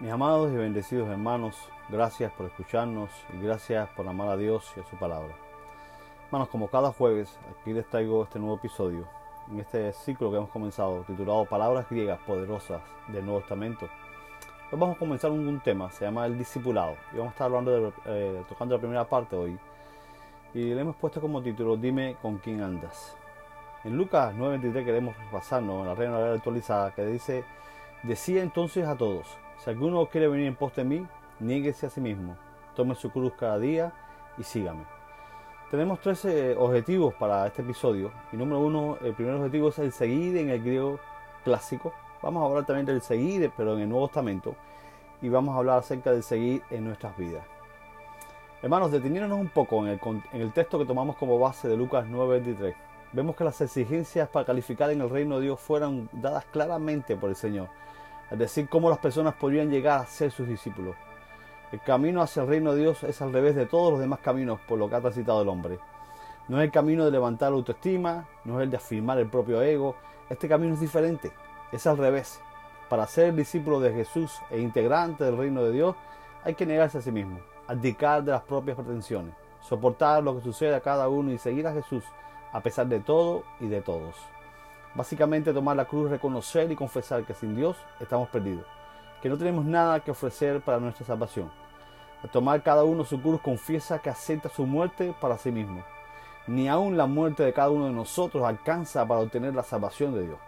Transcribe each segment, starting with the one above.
Mis amados y bendecidos hermanos, gracias por escucharnos y gracias por amar a Dios y a su palabra. Hermanos, como cada jueves, aquí les traigo este nuevo episodio, en este ciclo que hemos comenzado, titulado Palabras griegas poderosas del Nuevo Testamento. Hoy vamos a comenzar un, tema, se llama el discipulado, y vamos a estar hablando eh, tocando la primera parte hoy. Y le hemos puesto como título, Dime con quién andas. En Lucas 9:23 queremos pasarnos en la Reina Valera actualizada, que dice, decía entonces a todos, si alguno quiere venir en pos de mí, niéguese a sí mismo, tome su cruz cada día y sígame. Tenemos tres objetivos para este episodio. Y número uno, el primer objetivo es el seguir en el griego clásico. Vamos a hablar también del seguir, pero en el Nuevo Testamento. Y vamos a hablar acerca del seguir en nuestras vidas. Hermanos, deteniéndonos un poco en el, en el texto que tomamos como base de Lucas 9:23, vemos que las exigencias para calificar en el reino de Dios fueron dadas claramente por el Señor es decir, cómo las personas podrían llegar a ser sus discípulos. El camino hacia el reino de Dios es al revés de todos los demás caminos por lo que ha transitado el hombre. No es el camino de levantar la autoestima, no es el de afirmar el propio ego. Este camino es diferente, es al revés. Para ser discípulo de Jesús e integrante del reino de Dios, hay que negarse a sí mismo, abdicar de las propias pretensiones, soportar lo que sucede a cada uno y seguir a Jesús a pesar de todo y de todos. Básicamente tomar la cruz, reconocer y confesar que sin Dios estamos perdidos, que no tenemos nada que ofrecer para nuestra salvación. Al tomar cada uno su cruz confiesa que acepta su muerte para sí mismo. Ni aun la muerte de cada uno de nosotros alcanza para obtener la salvación de Dios.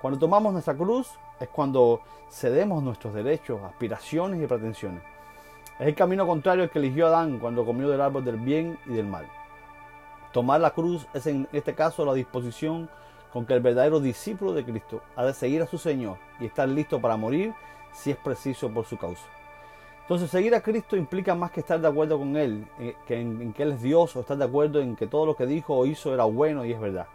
Cuando tomamos nuestra cruz es cuando cedemos nuestros derechos, aspiraciones y pretensiones. Es el camino contrario al que eligió Adán cuando comió del árbol del bien y del mal. Tomar la cruz es en este caso la disposición con que el verdadero discípulo de Cristo ha de seguir a su Señor y estar listo para morir si es preciso por su causa. Entonces, seguir a Cristo implica más que estar de acuerdo con Él, eh, que en, que Él es Dios, o estar de acuerdo en que todo lo que dijo o hizo era bueno y es verdad.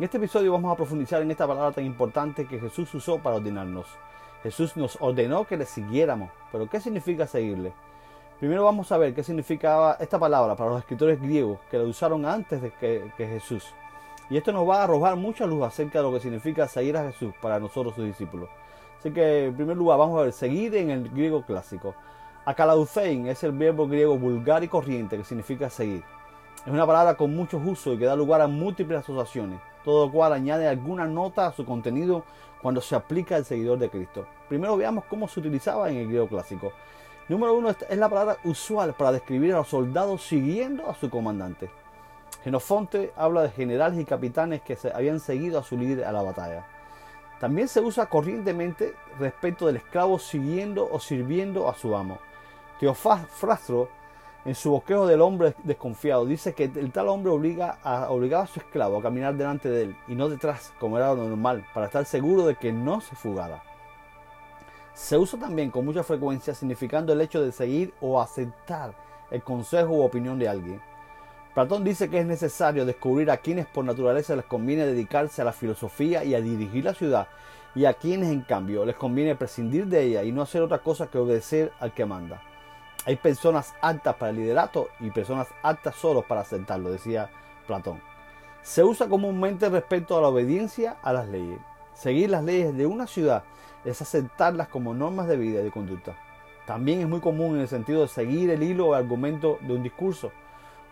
En este episodio vamos a profundizar en esta palabra tan importante que Jesús usó para ordenarnos. Jesús nos ordenó que le siguiéramos, pero ¿qué significa seguirle? Primero vamos a ver qué significaba esta palabra para los escritores griegos que la usaron antes de que Jesús. Y esto nos va a arrojar mucha luz acerca de lo que significa seguir a Jesús para nosotros sus discípulos. Así que en primer lugar vamos a ver seguir en el griego clásico. Akalauthein es el verbo griego vulgar y corriente que significa seguir. Es una palabra con muchos usos y que da lugar a múltiples asociaciones, todo lo cual añade alguna nota a su contenido cuando se aplica al seguidor de Cristo. Primero veamos cómo se utilizaba en el griego clásico. Número uno es la palabra usual para describir a los soldados siguiendo a su comandante. Genofonte habla de generales y capitanes que se habían seguido a su líder a la batalla. También se usa corrientemente respecto del esclavo siguiendo o sirviendo a su amo. Teofrastro, en su bosquejo del hombre desconfiado, dice que el tal hombre obliga a, obligaba a su esclavo a caminar delante de él y no detrás, como era lo normal, para estar seguro de que no se fugara. Se usa también con mucha frecuencia significando el hecho de seguir o aceptar el consejo u opinión de alguien. Platón dice que es necesario descubrir a quienes por naturaleza les conviene dedicarse a la filosofía y a dirigir la ciudad, y a quienes en cambio les conviene prescindir de ella y no hacer otra cosa que obedecer al que manda. Hay personas aptas para el liderato y personas aptas solo para aceptarlo, decía Platón. Se usa comúnmente respecto a la obediencia a las leyes. Seguir las leyes de una ciudad es aceptarlas como normas de vida y de conducta. También es muy común en el sentido de seguir el hilo o argumento de un discurso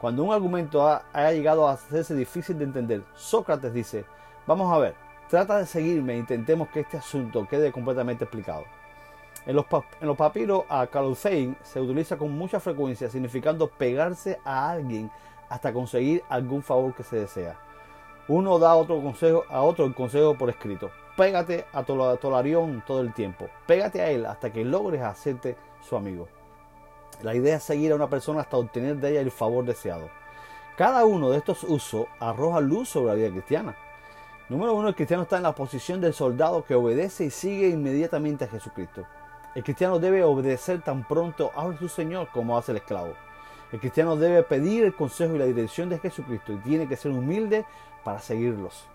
cuando un argumento ha, llegado a hacerse difícil de entender, Sócrates dice, vamos a ver, trata de seguirme e intentemos que este asunto quede completamente explicado. En los, papiros a Calucein se utiliza con mucha frecuencia significando pegarse a alguien hasta conseguir algún favor que se desea. Uno da otro consejo, a otro el consejo por escrito. Pégate a Tolarión todo el tiempo. Pégate a él hasta que logres hacerte su amigo. La idea es seguir a una persona hasta obtener de ella el favor deseado. Cada uno de estos usos arroja luz sobre la vida cristiana. Número uno, el cristiano está en la posición del soldado que obedece y sigue inmediatamente a Jesucristo. El cristiano debe obedecer tan pronto a su Señor como hace el esclavo. El cristiano debe pedir el consejo y la dirección de Jesucristo y tiene que ser humilde para seguirlos.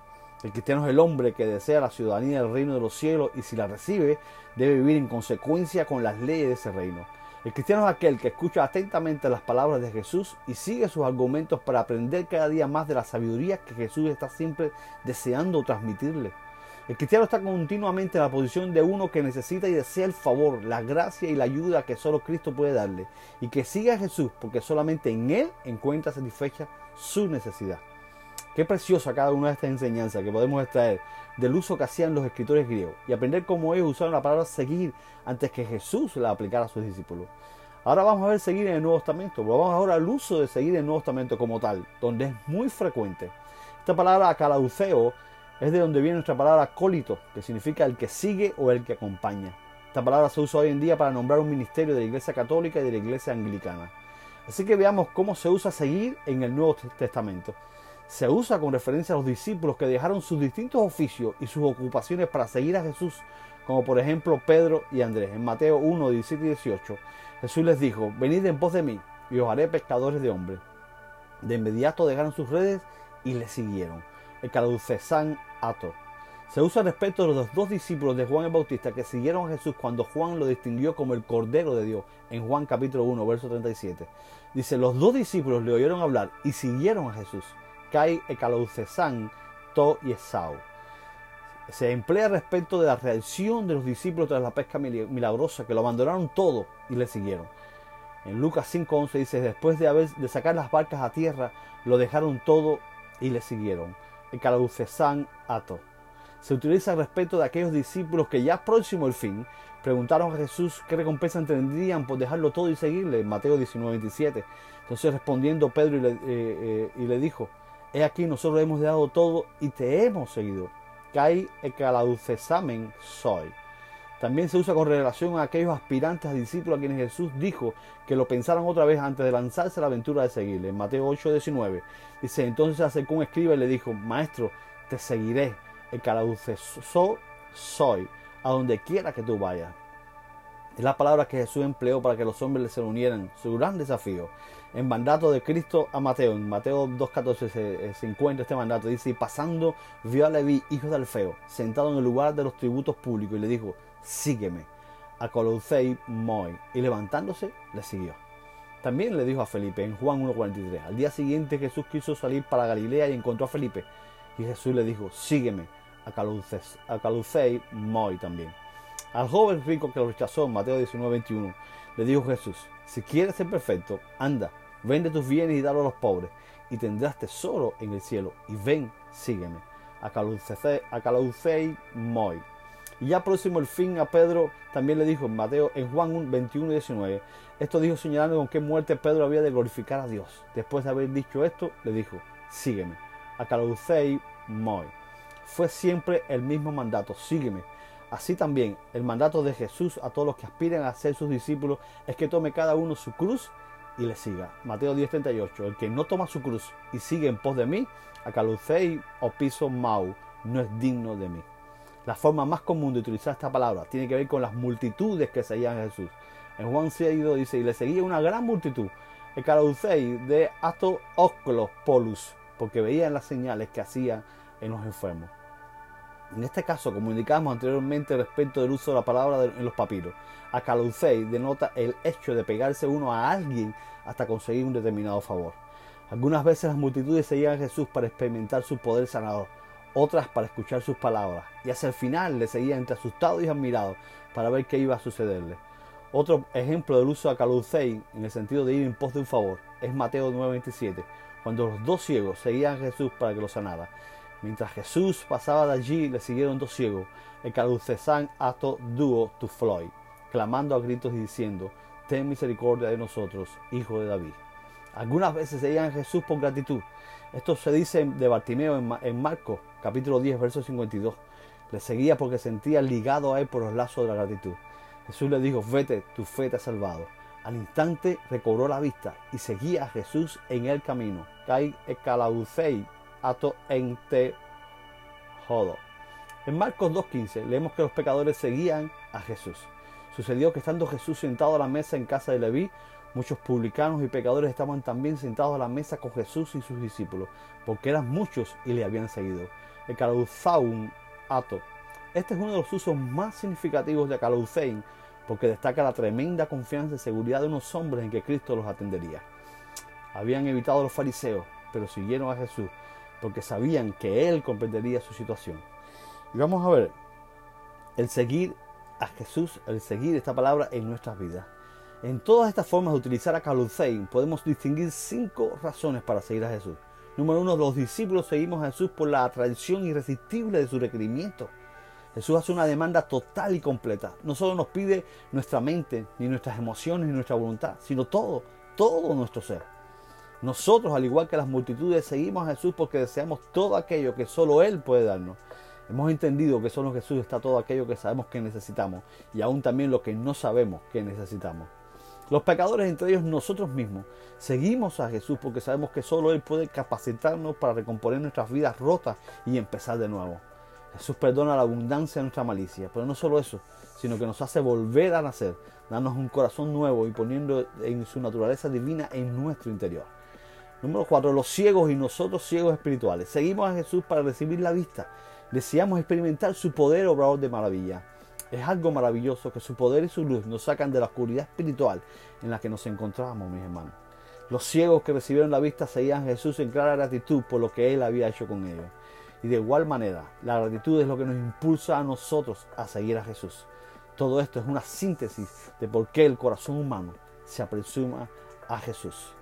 El cristiano es el hombre que desea la ciudadanía del reino de los cielos y si la recibe debe vivir en consecuencia con las leyes de ese reino. El cristiano es aquel que escucha atentamente las palabras de Jesús y sigue sus argumentos para aprender cada día más de la sabiduría que Jesús está siempre deseando transmitirle. El cristiano está continuamente en la posición de uno que necesita y desea el favor, la gracia y la ayuda que solo Cristo puede darle, y que siga a Jesús porque solamente en Él encuentra satisfecha su necesidad. Qué preciosa cada una de estas enseñanzas que podemos extraer del uso que hacían los escritores griegos y aprender cómo ellos usaron la palabra seguir antes que Jesús la aplicara a sus discípulos. Ahora vamos a ver seguir en el Nuevo Testamento, vamos ahora al uso de seguir en el Nuevo Testamento como tal, donde es muy frecuente. Esta palabra acalauceo es de donde viene nuestra palabra acólito, que significa el que sigue o el que acompaña. Esta palabra se usa hoy en día para nombrar un ministerio de la Iglesia Católica y de la Iglesia Anglicana. Así que veamos cómo se usa seguir en el Nuevo Testamento se usa con referencia a los discípulos que dejaron sus distintos oficios y sus ocupaciones para seguir a Jesús, como por ejemplo Pedro y Andrés. En Mateo 1, 17 y 18, Jesús les dijo, venid en pos de mí y os haré pescadores de hombres. De inmediato dejaron sus redes y le siguieron. El San Ato. Se usa respecto de los dos discípulos de Juan el Bautista que siguieron a Jesús cuando Juan lo distinguió como el Cordero de Dios en Juan capítulo 1, verso 37. Dice, los dos discípulos le oyeron hablar y siguieron a Jesús. Ecaloucesan To. Se emplea respecto de la reacción de los discípulos tras la pesca milagrosa, que lo abandonaron todo y le siguieron. En Lucas 5.11 dice, después de, haber, de sacar las barcas a tierra, lo dejaron todo y le siguieron. Ecaloucesan Ato. Se utiliza respecto de aquellos discípulos que ya próximo al fin preguntaron a Jesús qué recompensa tendrían por dejarlo todo y seguirle, en Mateo 19.27. Entonces respondiendo Pedro y le, eh, eh, y le dijo, He aquí nosotros hemos dado todo y te hemos seguido. Kai examen soy. También se usa con relación a aquellos aspirantes a discípulos a quienes Jesús dijo que lo pensaran otra vez antes de lanzarse a la aventura de seguirle. En Mateo 8, 19 dice, entonces se acercó un escriba y le dijo, maestro, te seguiré, el soy, a donde quiera que tú vayas. Es la palabra que Jesús empleó para que los hombres se unieran. Su gran desafío. En mandato de Cristo a Mateo, en Mateo 2.14 se, se, encuentra este mandato. Dice, y pasando vio a Leví, hijo de Alfeo, sentado en el lugar de los tributos públicos y le dijo, sígueme. A Colousei Moi. Y levantándose, le siguió. También le dijo a Felipe en Juan 1.43. Al día siguiente Jesús quiso salir para Galilea y encontró a Felipe. Y Jesús le dijo, sígueme. A Colousei Moi también. Al joven rico que lo rechazó Mateo 19, 21, le dijo Jesús, si quieres ser perfecto, anda, vende tus bienes y dalo a los pobres, y tendrás tesoro en el cielo, y ven, sígueme. A Calucei Moi. Y ya próximo el fin a Pedro también le dijo en Mateo, en Juan 21 y 19, esto dijo señalando con qué muerte Pedro había de glorificar a Dios. Después de haber dicho esto, le dijo, sígueme. A Calucei Moi. Fue siempre el mismo mandato, sígueme Así también el mandato de Jesús a todos los que aspiran a ser sus discípulos es que tome cada uno su cruz y le siga. Mateo 10:38. El que no toma su cruz y sigue en pos de mí, a calucei o piso mau, no es digno de mí. La forma más común de utilizar esta palabra tiene que ver con las multitudes que seguían a Jesús. En Juan 6 dice, y le seguía una gran multitud. El calucei de ato polus, porque veían las señales que hacían en los enfermos. En este caso, como indicamos anteriormente respecto del uso de la palabra en los papiros, acalucei denota el hecho de pegarse uno a alguien hasta conseguir un determinado favor. Algunas veces las multitudes seguían a Jesús para experimentar su poder sanador, otras para escuchar sus palabras, y hacia el final le seguían entre asustados y admirados para ver qué iba a sucederle. Otro ejemplo del uso de acalucei en el sentido de ir en pos de un favor es Mateo 9:27, cuando los dos ciegos seguían a Jesús para que lo sanara. Mientras Jesús pasaba de allí, le siguieron dos ciegos, el caducesan ato duo tu floy, clamando a gritos y diciendo, ten misericordia de nosotros, hijo de David. Algunas veces seguían a Jesús por gratitud. Esto se dice de Bartimeo en, Marcos, capítulo 10, verso 52. Le seguía porque sentía ligado a él por los lazos de la gratitud. Jesús le dijo, vete, tu fe te ha salvado. Al instante recobró la vista y seguía a Jesús en el camino. Kai ato jodo. En Marcos 2.15 leemos que los pecadores seguían a Jesús. Sucedió que estando Jesús sentado a la mesa en casa de Leví, muchos publicanos y pecadores estaban también sentados a la mesa con Jesús y sus discípulos, porque eran muchos y le habían seguido. El caluzaun ato. Este es uno de los usos más significativos de calucein, porque destaca la tremenda confianza y seguridad de unos hombres en que Cristo los atendería. Habían evitado a los fariseos, pero siguieron a Jesús porque sabían que Él comprendería su situación. Y vamos a ver el seguir a Jesús, el seguir esta palabra en nuestras vidas. En todas estas formas de utilizar a Calucein podemos distinguir cinco razones para seguir a Jesús. Número uno, los discípulos seguimos a Jesús por la tradición irresistible de su requerimiento. Jesús hace una demanda total y completa. No solo nos pide nuestra mente, ni nuestras emociones, ni nuestra voluntad, sino todo, todo nuestro ser. Nosotros, al igual que las multitudes, seguimos a Jesús porque deseamos todo aquello que solo Él puede darnos. Hemos entendido que solo Jesús está todo aquello que sabemos que necesitamos y aún también lo que no sabemos que necesitamos. Los pecadores, entre ellos nosotros mismos, seguimos a Jesús porque sabemos que solo Él puede capacitarnos para recomponer nuestras vidas rotas y empezar de nuevo. Jesús perdona la abundancia de nuestra malicia, pero no solo eso, sino que nos hace volver a nacer, darnos un corazón nuevo y poniendo en su naturaleza divina en nuestro interior. Número 4. Los ciegos y nosotros ciegos espirituales. Seguimos a Jesús para recibir la vista. Deseamos experimentar su poder obrador de maravilla. Es algo maravilloso que su poder y su luz nos sacan de la oscuridad espiritual en la que nos encontrábamos, mis hermanos. Los ciegos que recibieron la vista seguían a Jesús en clara gratitud por lo que Él había hecho con ellos. Y de igual manera, la gratitud es lo que nos impulsa a nosotros a seguir a Jesús. Todo esto es una síntesis de por qué el corazón humano se apresuma a Jesús.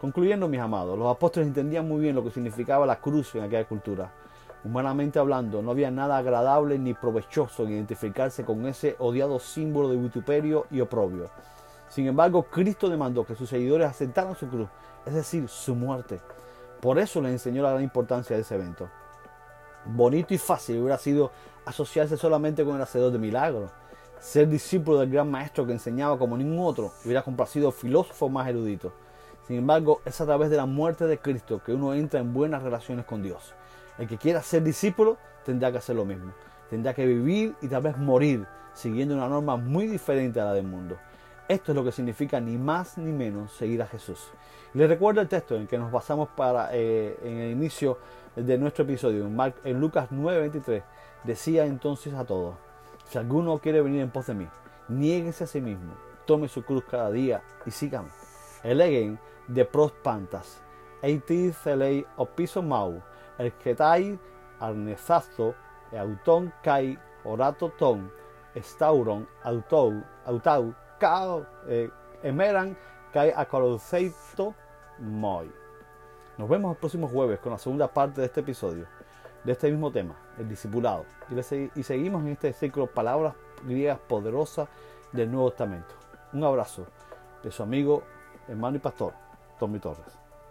Concluyendo, mis amados, los apóstoles entendían muy bien lo que significaba la cruz en aquella cultura. Humanamente hablando, no había nada agradable ni provechoso en identificarse con ese odiado símbolo de vituperio y oprobio. Sin embargo, Cristo demandó que sus seguidores aceptaran su cruz, es decir, su muerte. Por eso les enseñó la gran importancia de ese evento. Bonito y fácil hubiera sido asociarse solamente con el hacedor de milagros. Ser discípulo del gran maestro que enseñaba como ningún otro hubiera complacido filósofos más eruditos. Sin embargo, es a través de la muerte de Cristo que uno entra en buenas relaciones con Dios. El que quiera ser discípulo tendrá que hacer lo mismo. Tendrá que vivir y tal vez morir siguiendo una norma muy diferente a la del mundo. Esto es lo que significa ni más ni menos seguir a Jesús. Les recuerdo el texto en que nos basamos para eh, en el inicio de nuestro episodio, en, en Lucas 9:23. Decía entonces a todos, si alguno quiere venir en pos de mí, niéguese a sí mismo, tome su cruz cada día y sígame. Elegen de pros pantas, eiti celei opiso mau, el ketai arnesazo, auton kai orato ton, estauron, autou, autau, cao, eh, emeran, kai acoloceito moi. Nos vemos el próximo jueves con la segunda parte de este episodio, de este mismo tema, el discipulado. Y, y seguimos en este ciclo Palabras griegas poderosas del Nuevo Testamento. Un abrazo de su amigo, Εμάνι Πατόρ, το μητό σας.